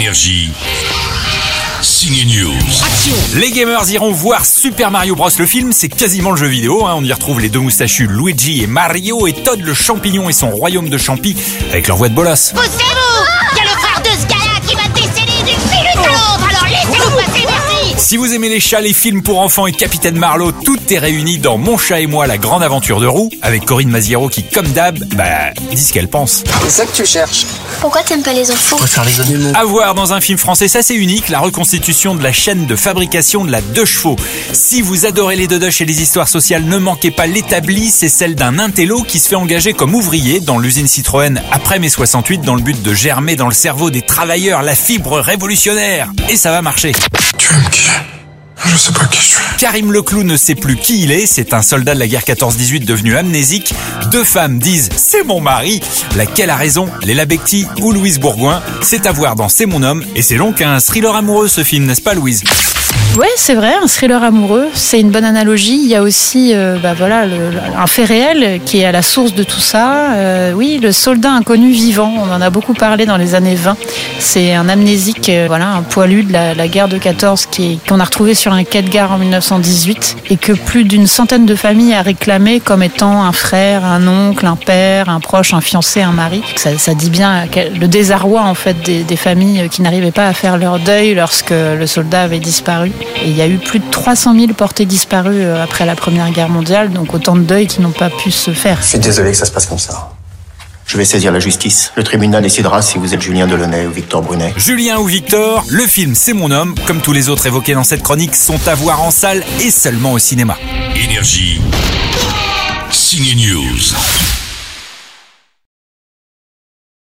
Énergie. Signe News. Les gamers iront voir Super Mario Bros. Le film, c'est quasiment le jeu vidéo. hein. On y retrouve les deux moustachus Luigi et Mario et Todd le champignon et son royaume de champi avec leur voix de bolos. Poussez-vous Si vous aimez les chats, les films pour enfants et Capitaine Marlowe, tout est réuni dans Mon chat et moi, la grande aventure de roue, avec Corinne Maziero qui, comme d'hab, bah, dit ce qu'elle pense. C'est ça que tu cherches Pourquoi t'aimes pas les enfants? Faire les animaux? À voir dans un film français, ça c'est unique, la reconstitution de la chaîne de fabrication de la deux chevaux. Si vous adorez les dodoches et les histoires sociales, ne manquez pas l'établi, c'est celle d'un intello qui se fait engager comme ouvrier dans l'usine Citroën après mai 68 dans le but de germer dans le cerveau des travailleurs la fibre révolutionnaire. Et ça va marcher. Je. Karim Leclou ne sait plus qui il est, c'est un soldat de la guerre 14-18 devenu amnésique. Deux femmes disent « c'est mon mari ». Laquelle a raison? Léla Becti ou Louise Bourgoin? C'est à voir dans « C'est mon homme » et c'est donc un thriller amoureux ce film, n'est-ce pas Louise? Ouais, c'est vrai, un thriller amoureux, c'est une bonne analogie. Il y a aussi, euh, bah voilà, un fait réel qui est à la source de tout ça. Euh, oui, le soldat inconnu vivant, on en a beaucoup parlé dans les années 20. C'est un amnésique, euh, voilà, un poilu de la, guerre de 14 qui est- qu'on a retrouvé sur un quai de gare en 1918 et que plus d'une centaine de familles a réclamé comme étant un frère, un oncle, un père, un proche, un fiancé, un mari. Ça, dit bien le désarroi en fait des, des familles qui n'arrivaient pas à faire leur deuil lorsque le soldat avait disparu. Et il y a eu plus de 300 000 portés disparus euh, après la Première Guerre mondiale, donc autant de deuils qui n'ont pas pu se faire. Je suis désolé que ça se passe comme ça. Je vais saisir la justice. Le tribunal décidera si vous êtes Julien Delaunay ou Victor Brunet. Julien ou Victor, le film C'est mon homme, comme tous les autres évoqués dans cette chronique, sont à voir en salle et seulement au cinéma. Énergie. Signe News.